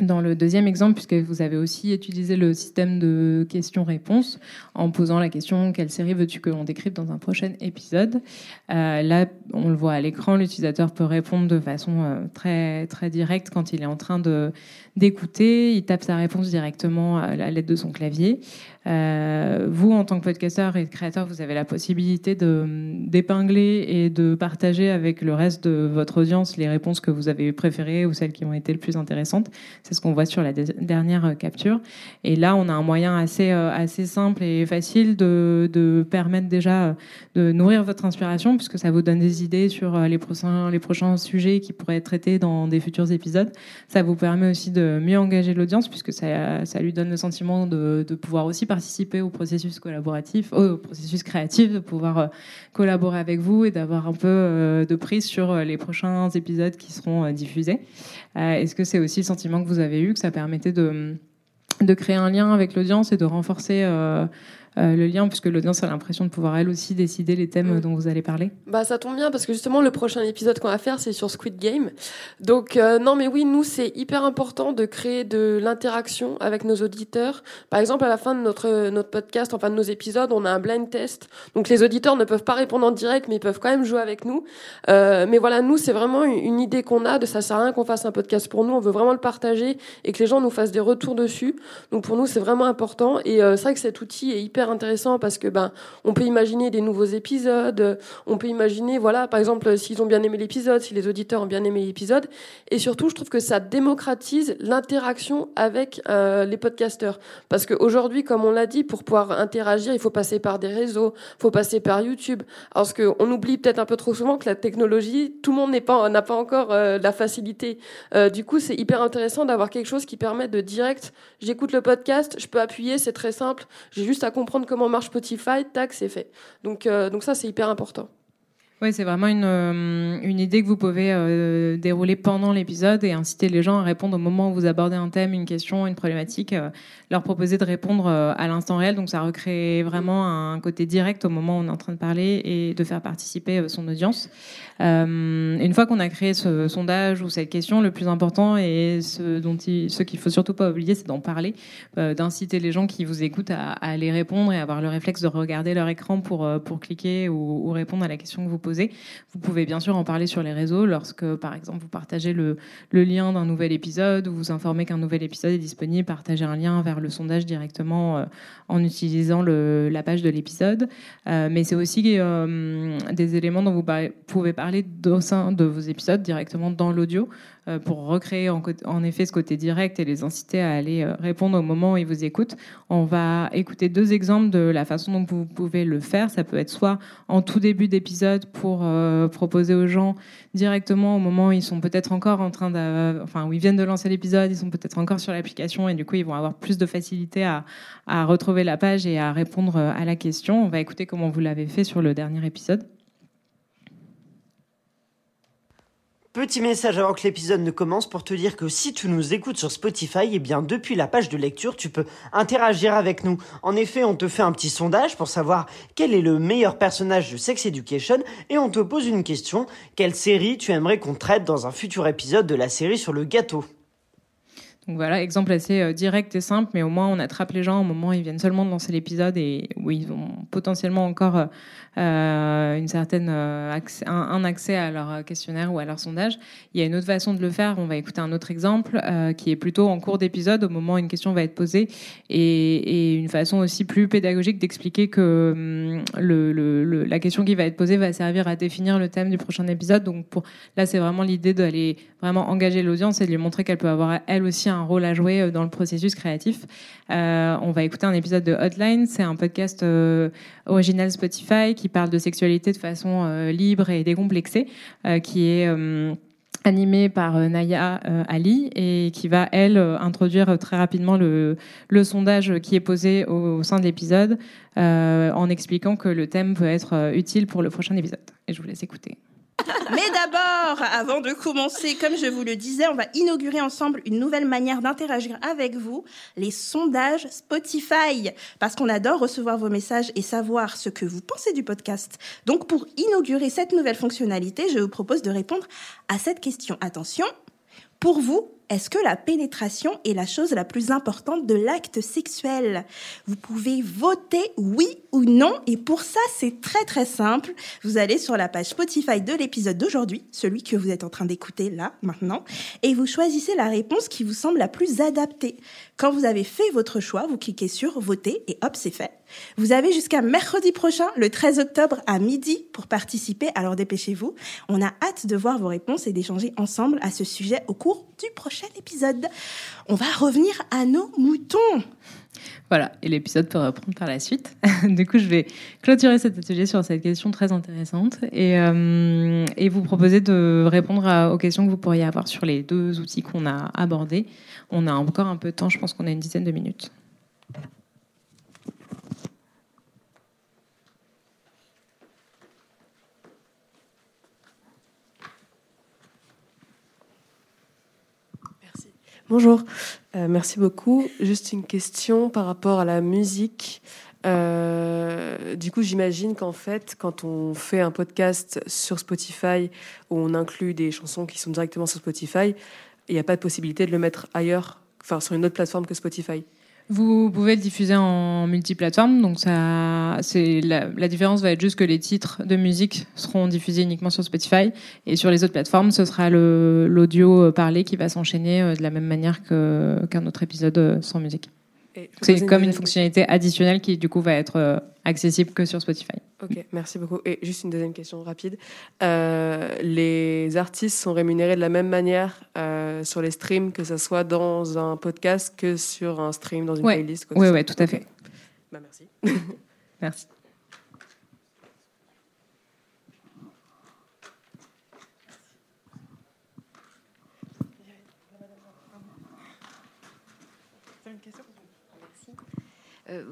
dans le deuxième exemple, puisque vous avez aussi utilisé le système de questions-réponses en posant la question quelle série veux-tu que l'on décrypte dans un prochain épisode? Euh, Là, on le voit à l'écran, l'utilisateur peut répondre de façon euh, très très directe quand il est en train d'écouter. Il tape sa réponse directement à l'aide de son clavier. Euh, vous, en tant que podcasteur et créateur, vous avez la possibilité d'épingler et de partager avec le reste de votre audience les réponses que vous avez préférées ou celles qui ont été le plus intéressantes. C'est ce qu'on voit sur la dernière euh, capture. Et là, on a un moyen assez, euh, simple et facile de, permettre déjà de nourrir votre inspiration, puisque ça vous donne des idées sur les prochains, sujets qui pourraient être traités dans des futurs épisodes. Ça vous permet aussi de mieux engager l'audience, puisque ça, lui donne le sentiment de, de pouvoir aussi participer participer au processus collaboratif, au processus créatif, de pouvoir euh, collaborer avec vous et d'avoir un peu euh, de prise sur euh, les prochains épisodes qui seront diffusés. Est-ce que c'est aussi le sentiment que vous avez eu, que ça permettait de, de créer un lien avec l'audience et de renforcer euh, le lien, puisque l'audience a l'impression de pouvoir elle aussi décider les thèmes mm. dont vous allez parler Bah ça tombe bien parce que justement le prochain épisode qu'on va faire c'est sur Squid Game. Donc euh, non mais oui nous c'est hyper important de créer de l'interaction avec nos auditeurs. Par exemple à la fin de notre notre podcast, enfin de nos épisodes, on a un blind test. Donc les auditeurs ne peuvent pas répondre en direct mais ils peuvent quand même jouer avec nous. Euh, mais voilà nous c'est vraiment une, idée qu'on a de ça sert à rien qu'on fasse un podcast pour nous. On veut vraiment le partager et que les gens nous fassent des retours dessus. Donc pour nous c'est vraiment important et c'est vrai que cet outil est hyper intéressant parce que ben on peut imaginer des nouveaux épisodes, on peut imaginer voilà par exemple s'ils ont bien aimé l'épisode, si les auditeurs ont bien aimé l'épisode. Et surtout je trouve que ça démocratise l'interaction avec euh, les podcasteurs. Parce qu'aujourd'hui comme on l'a dit pour pouvoir interagir il faut passer par des réseaux, faut passer par YouTube. Parce que on oublie peut-être un peu trop souvent que la technologie tout le monde n'est pas n'a pas encore euh, la facilité. Euh, du coup c'est hyper intéressant d'avoir quelque chose qui permet de direct j'écoute le podcast, je peux appuyer, c'est très simple, j'ai juste à comprendre comment marche Spotify, tac, c'est fait. Donc, euh, donc ça, c'est hyper important. Oui, c'est vraiment une, euh, une, idée que vous pouvez euh, dérouler pendant l'épisode et inciter les gens à répondre au moment où vous abordez un thème, une question, une problématique, leur proposer de répondre à l'instant réel. Donc ça recrée vraiment un côté direct au moment où on est en train de parler et de faire participer son audience. Euh, une fois qu'on a créé ce sondage ou cette question, le plus important et ce dont il, qu'il faut surtout pas oublier, c'est d'en parler, euh, d'inciter les gens qui vous écoutent à, aller répondre et avoir le réflexe de regarder leur écran pour euh, pour cliquer ou, répondre à la question que vous posez. Vous pouvez bien sûr en parler sur les réseaux lorsque, par exemple, vous partagez le, lien d'un nouvel épisode ou vous informez qu'un nouvel épisode est disponible. Partagez un lien vers le sondage directement en utilisant la page de l'épisode. mais c'est aussi des éléments dont vous pouvez parler parler au sein de vos épisodes directement dans l'audio euh, pour recréer en, effet ce côté direct et les inciter à aller euh, répondre au moment où ils vous écoutent. On va écouter deux exemples de la façon dont vous pouvez le faire. Ça peut être soit en tout début d'épisode pour euh, proposer aux gens directement au moment où ils sont peut-être encore en train de, où ils viennent de lancer l'épisode, ils sont peut-être encore sur l'application et du coup ils vont avoir plus de facilité à retrouver la page et à répondre à la question. On va écouter comment vous l'avez fait sur le dernier épisode. Petit message avant que l'épisode ne commence pour te dire que si tu nous écoutes sur Spotify, eh bien depuis la page de lecture, tu peux interagir avec nous. En effet, on te fait un petit sondage pour savoir quel est le meilleur personnage de Sex Education et on te pose une question. Quelle série tu aimerais qu'on traite dans un futur épisode de la série sur le gâteau? Donc voilà, exemple assez euh, direct et simple, mais au moins on attrape les gens au moment où ils viennent seulement de lancer l'épisode et où ils ont potentiellement encore euh, euh, une certaine un, accès à leur questionnaire ou à leur sondage. Il y a une autre façon de le faire. On va écouter un autre exemple qui est plutôt en cours d'épisode, au moment où une question va être posée, et, une façon aussi plus pédagogique d'expliquer que hum, la question qui va être posée va servir à définir le thème du prochain épisode. Donc pour là, c'est vraiment l'idée d'aller vraiment engager l'audience et de lui montrer qu'elle peut avoir elle aussi un un rôle à jouer euh, dans le processus créatif. Euh, on va écouter un épisode de Hotline, c'est un podcast euh, original Spotify qui parle de sexualité de façon libre et décomplexée, qui est animé par Naya Ali et qui va, elle, introduire très rapidement le, sondage qui est posé au, sein de l'épisode en expliquant que le thème peut être utile pour le prochain épisode. Et je vous laisse écouter. Mais d'abord, avant de commencer, comme je vous le disais, on va inaugurer ensemble une nouvelle manière d'interagir avec vous, les sondages Spotify, parce qu'on adore recevoir vos messages et savoir ce que vous pensez du podcast. Donc pour inaugurer cette nouvelle fonctionnalité, je vous propose de répondre à cette question. Attention, pour vous, est-ce que la pénétration est la chose la plus importante de l'acte sexuel? Vous pouvez voter oui ou non et pour ça c'est très très simple. Vous allez sur la page Spotify de l'épisode d'aujourd'hui, celui que vous êtes en train d'écouter là maintenant, et vous choisissez la réponse qui vous semble la plus adaptée. Quand vous avez fait votre choix, vous cliquez sur voter et hop c'est fait. Vous avez jusqu'à mercredi prochain, le 13 octobre à midi, pour participer, alors dépêchez-vous. On a hâte de voir vos réponses et d'échanger ensemble à ce sujet au cours du prochain épisode. On va revenir à nos moutons. Voilà, et l'épisode peut reprendre par la suite. du coup, je vais clôturer cet atelier sur cette question très intéressante et, euh, et vous proposer de répondre à- aux questions que vous pourriez avoir sur les deux outils qu'on a abordés. On a encore un peu de temps, je pense qu'on a une dizaine de minutes. Bonjour, Euh, merci beaucoup. Juste une question par rapport à la musique. Euh, du coup, j'imagine qu'en fait, quand on fait un podcast sur Spotify où on inclut des chansons qui sont directement sur Spotify, il n'y a pas de possibilité de le mettre ailleurs, enfin sur une autre plateforme que Spotify. Vous pouvez le diffuser en multiplateforme, donc ça, c'est la, la différence va être juste que les titres de musique seront diffusés uniquement sur Spotify et sur les autres plateformes, ce sera le- l'audio parlé qui va s'enchaîner euh, de la même manière que- qu'un autre épisode euh, sans musique. C'est comme une fonctionnalité additionnelle qui du coup va être euh, accessible que sur Spotify. Ok, merci beaucoup. Et juste une deuxième question rapide. Euh, les artistes sont rémunérés de la même manière euh, sur les streams, que ce soit dans un podcast que sur un stream, dans une Ouais. playlist Oui, ouais, soit. tout à fait. Bah, merci. Merci.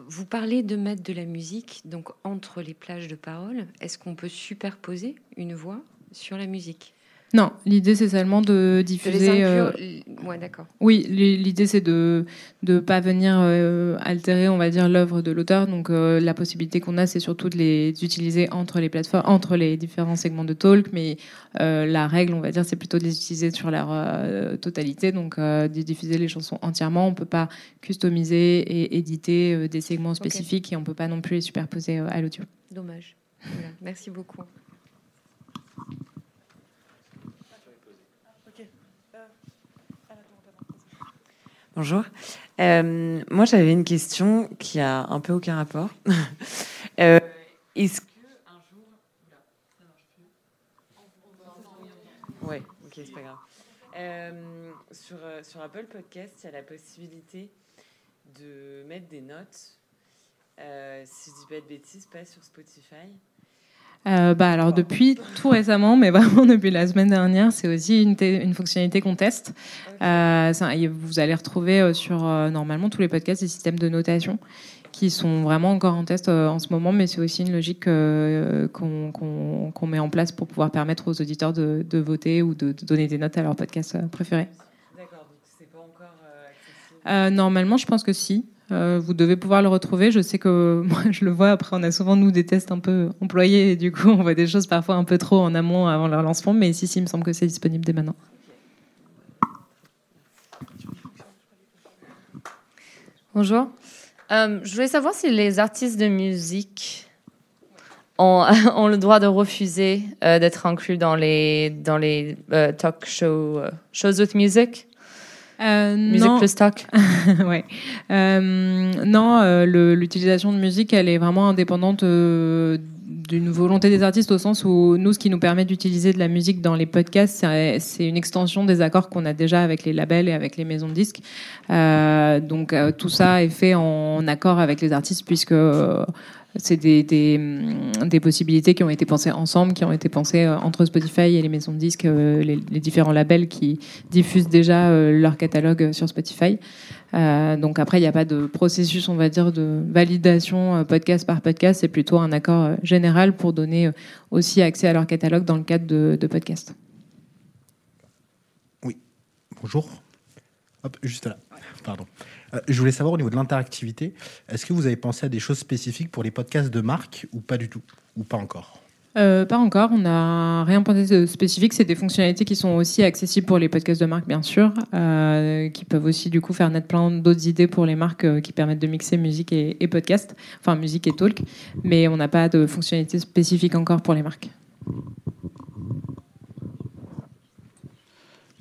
Vous parlez de mettre de la musique donc entre les plages de paroles. Est-ce qu'on peut superposer une voix sur la musique? Non, l'idée c'est seulement de De les diffuser. euh, inclure l- Ouais, d'accord. Oui, li- l'idée c'est de ne pas venir euh, altérer, on va dire, l'œuvre de l'auteur. Donc euh, la possibilité qu'on a, c'est surtout de les utiliser entre les plateformes, entre les différents segments de talk. Mais euh, la règle, on va dire, c'est plutôt de les utiliser sur leur totalité. Donc de diffuser les chansons entièrement. On peut pas customiser et éditer des segments spécifiques et on peut pas non plus les superposer à l'audio. Dommage. Voilà. Merci beaucoup. Bonjour. Euh, moi, j'avais une question qui a un peu aucun rapport. Euh, Est-ce que un jour. Plus. Ouais, ok, c'est pas grave. Euh, sur, sur Apple Podcast, il y a la possibilité de mettre des notes. Si je dis pas de bêtises, pas sur Spotify. Euh, bah alors depuis tout récemment, mais vraiment depuis la semaine dernière, c'est aussi une, une fonctionnalité qu'on teste. Euh, ça, vous allez retrouver euh, sur euh, normalement tous les podcasts des systèmes de notation qui sont vraiment encore en test euh, en ce moment, mais c'est aussi une logique qu'on qu'on- qu'on met en place pour pouvoir permettre aux auditeurs de, de voter ou de, de donner des notes à leur podcast préféré. D'accord, donc c'est pas encore euh, accessible. Euh, normalement, je pense que si. Euh, vous devez pouvoir le retrouver. Je sais que moi, je le vois. Après, on a souvent, nous, des tests un peu employés. Du coup, on voit des choses parfois un peu trop en amont avant leur lancement. Mais si, il me semble que c'est disponible dès maintenant. Bonjour. Euh, je voulais savoir si les artistes de musique ont, le droit de refuser euh, d'être inclus dans les, dans les talk shows, shows with music, Euh, music non. plus talk. ouais. Euh, non, euh, l'utilisation de musique, elle est vraiment indépendante euh, d'une volonté des artistes au sens où nous, ce qui nous permet d'utiliser de la musique dans les podcasts, c'est une extension des accords qu'on a déjà avec les labels et avec les maisons de disques. Euh, donc euh, tout ça est fait en accord avec les artistes puisque c'est des, des, possibilités qui ont été pensées ensemble, qui ont été pensées euh, entre Spotify et les maisons de disques, euh, les, différents labels qui diffusent déjà euh, leur catalogue sur Spotify. Donc après, il n'y a pas de processus, on va dire, de validation podcast par podcast. C'est plutôt un accord général pour donner aussi accès à leur catalogue dans le cadre de, de podcasts. Bonjour. Hop, juste là. Pardon. Euh, je voulais savoir au niveau de l'interactivité, est-ce que vous avez pensé à des choses spécifiques pour les podcasts de marque ou pas du tout Ou pas encore? Euh, pas encore, on n'a rien pensé de spécifique. C'est des fonctionnalités qui sont aussi accessibles pour les podcasts de marque, bien sûr, euh, qui peuvent aussi du coup faire naître plein d'autres idées pour les marques qui permettent de mixer musique et, et podcast, enfin musique et talk. Mais on n'a pas de fonctionnalité spécifique encore pour les marques.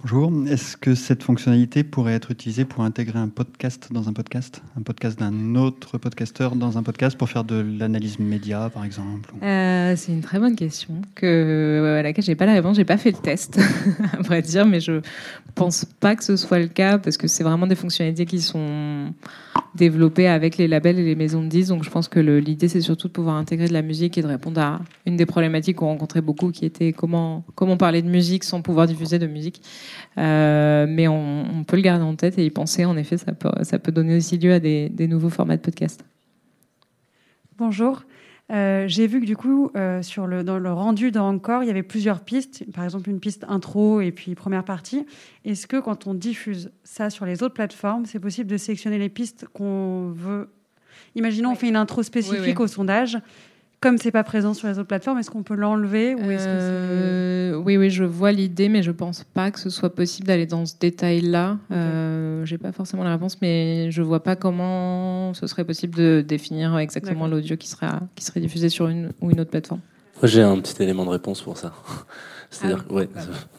Bonjour, est-ce que cette fonctionnalité pourrait être utilisée pour intégrer un podcast dans un podcast? Un podcast d'un autre podcasteur dans un podcast pour faire de l'analyse média, par exemple? Euh, c'est une très bonne question que, à laquelle j'ai pas la réponse. J'ai pas fait le test, à vrai dire, mais je pense pas que ce soit le cas parce que c'est vraiment des fonctionnalités qui sont développées avec les labels et les maisons de disques. Donc je pense que l'idée c'est surtout de pouvoir intégrer de la musique et de répondre à une des problématiques qu'on rencontrait beaucoup, qui était comment comment parler de musique sans pouvoir diffuser de musique. Euh, mais on, on peut le garder en tête et y penser. En effet, ça peut ça peut donner aussi lieu à des, des nouveaux formats de podcast. Bonjour. Euh, J'ai vu que du coup, euh, sur le, dans le rendu d'Encore, il y avait plusieurs pistes. Par exemple, une piste intro et puis première partie. Est-ce que quand on diffuse ça sur les autres plateformes, c'est possible de sélectionner les pistes qu'on veut? Imaginons, on fait une intro spécifique Oui, oui. au sondage. Comme c'est pas présent sur les autres plateformes, est-ce qu'on peut l'enlever ou est-ce que Euh, oui, oui, je vois l'idée, mais je pense pas que ce soit possible d'aller dans ce détail-là. Euh, J'ai pas forcément la réponse, mais je vois pas comment ce serait possible de définir exactement l'audio qui sera qui serait diffusé sur une ou une autre plateforme. J'ai un petit élément de réponse pour ça. C'est-à-dire, Ah que, ouais,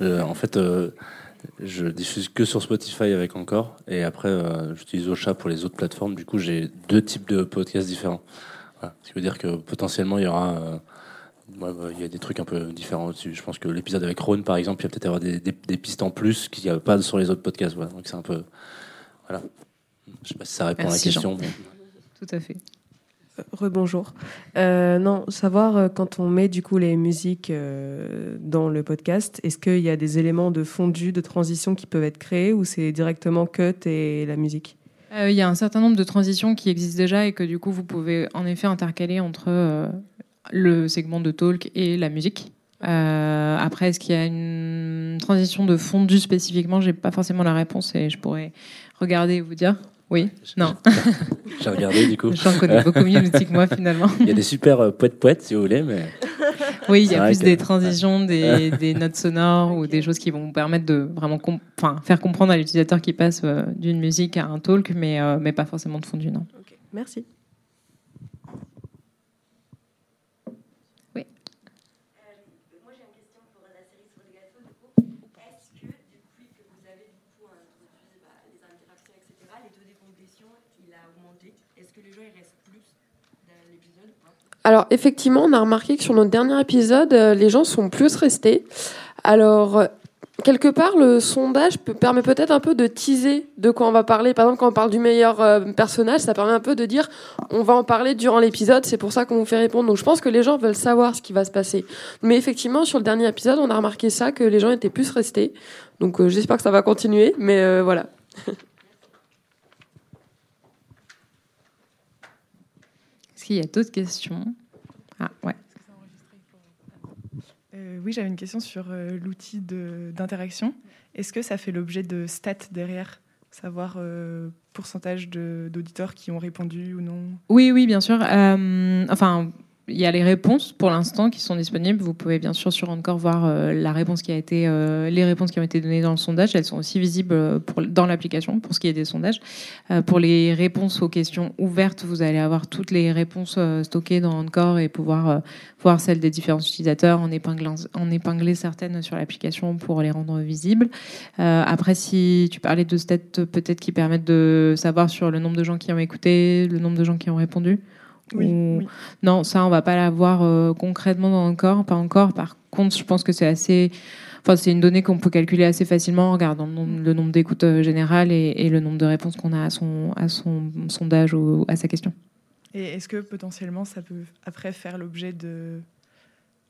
euh, en fait, euh, je diffuse que sur Spotify avec Encore, et après, euh, j'utilise Ocha pour les autres plateformes. Du coup, j'ai deux types de podcasts différents. Ce qui veut dire que potentiellement, il y aura. euh, ouais, il y a des trucs un peu différents au-dessus. Je pense que l'épisode avec Rhône, par exemple, il y a peut-être avoir des, des- des pistes en plus qu'il n'y a pas sur les autres podcasts. Voilà. Donc c'est un peu. Voilà. Je sais pas si ça répond Merci, à la question. Mais- Tout à fait. Rebonjour. Euh, non, savoir euh, quand on met du coup les musiques euh, dans le podcast, est-ce qu'il y a des éléments de fondu, de transition qui peuvent être créés ou c'est directement cut et la musique? Euh, Il y a un certain nombre de transitions qui existent déjà et que du coup vous pouvez en effet intercaler entre euh, le segment de talk et la musique. Euh, après, est-ce qu'il y a une transition de fondu spécifiquement? J'ai pas forcément la réponse et je pourrais regarder et vous dire. Oui, non. J'ai regardé du coup. J'en connais beaucoup mieux l'outil que moi finalement. Il y a des super poètes poètes si vous voulez, mais. Oui, il y a plus que- des transitions, des, des notes sonores ou des choses qui vont vous permettre de vraiment com- enfin, faire comprendre à l'utilisateur qui passe euh, d'une musique à un talk, mais, euh, mais pas forcément de fondu, non. Merci. Oui. Alors effectivement, on a remarqué que sur notre dernier épisode, euh, les gens sont plus restés. Alors euh, quelque part, le sondage permet peut-être un peu de teaser de quoi on va parler. Par exemple, quand on parle du meilleur euh, personnage, ça permet un peu de dire on va en parler durant l'épisode. C'est pour ça qu'on vous fait répondre. Donc je pense que les gens veulent savoir ce qui va se passer. Mais effectivement, sur le dernier épisode, on a remarqué ça que les gens étaient plus restés. Donc j'espère que ça va continuer. Mais euh, voilà. qu'il y a d'autres questions Ah, ouais. Euh, oui, j'avais une question sur euh, l'outil d'interaction. Est-ce que ça fait l'objet de stats derrière? Savoir euh, pourcentage d'auditeurs qui ont répondu ou non? Oui, oui, bien sûr. Enfin, il y a les réponses pour l'instant qui sont disponibles. Vous pouvez bien sûr sur Encore voir euh, la réponse qui a été, euh, les réponses qui ont été données dans le sondage. Elles sont aussi visibles euh, pour, dans l'application pour ce qui est des sondages. Euh, pour les réponses aux questions ouvertes, vous allez avoir toutes les réponses stockées dans Encore et pouvoir voir celles des différents utilisateurs, en épinglant, en épingler certaines sur l'application pour les rendre visibles. Après, si tu parlais de stats peut-être qui permettent de savoir sur le nombre de gens qui ont écouté, le nombre de gens qui ont répondu? Oui, Ou- oui. Non, ça, on va pas l'avoir euh, concrètement dans encore, pas encore. Par contre, je pense que c'est assez. Enfin, c'est une donnée qu'on peut calculer assez facilement en regardant le nombre, le d'écoutes euh, générales et, et le nombre de réponses qu'on a à son, à son sondage ou à sa question. Et est-ce que potentiellement ça peut après faire l'objet de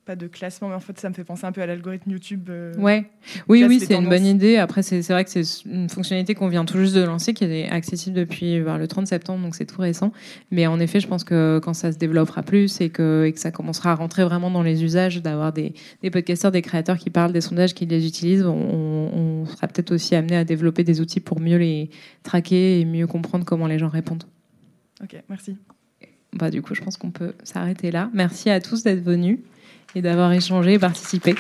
pas de classement, mais en fait ça me fait penser un peu à l'algorithme YouTube. euh, Ouais, oui, oui, c'est une bonne idée. Après, c'est c'est vrai que c'est une fonctionnalité qu'on vient tout juste de lancer, qui est accessible depuis vers le 30 septembre, donc c'est tout récent. Mais en effet, je pense que quand ça se développera plus et que, et que ça commencera à rentrer vraiment dans les usages, d'avoir des, des podcasteurs, des créateurs qui parlent des sondages, qui les utilisent, on, on sera peut-être aussi amené à développer des outils pour mieux les traquer et mieux comprendre comment les gens répondent. Ok, merci. bah, du coup, je pense qu'on peut s'arrêter là. Merci à tous d'être venus et d'avoir échangé et participé.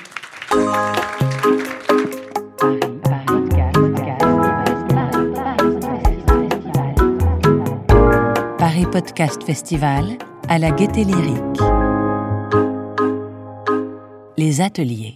Paris Podcast Festival à la Gaieté Lyrique. Les ateliers.